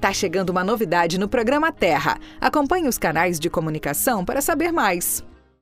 Tá chegando uma novidade no programa Terra. Acompanhe os canais de comunicação para saber mais.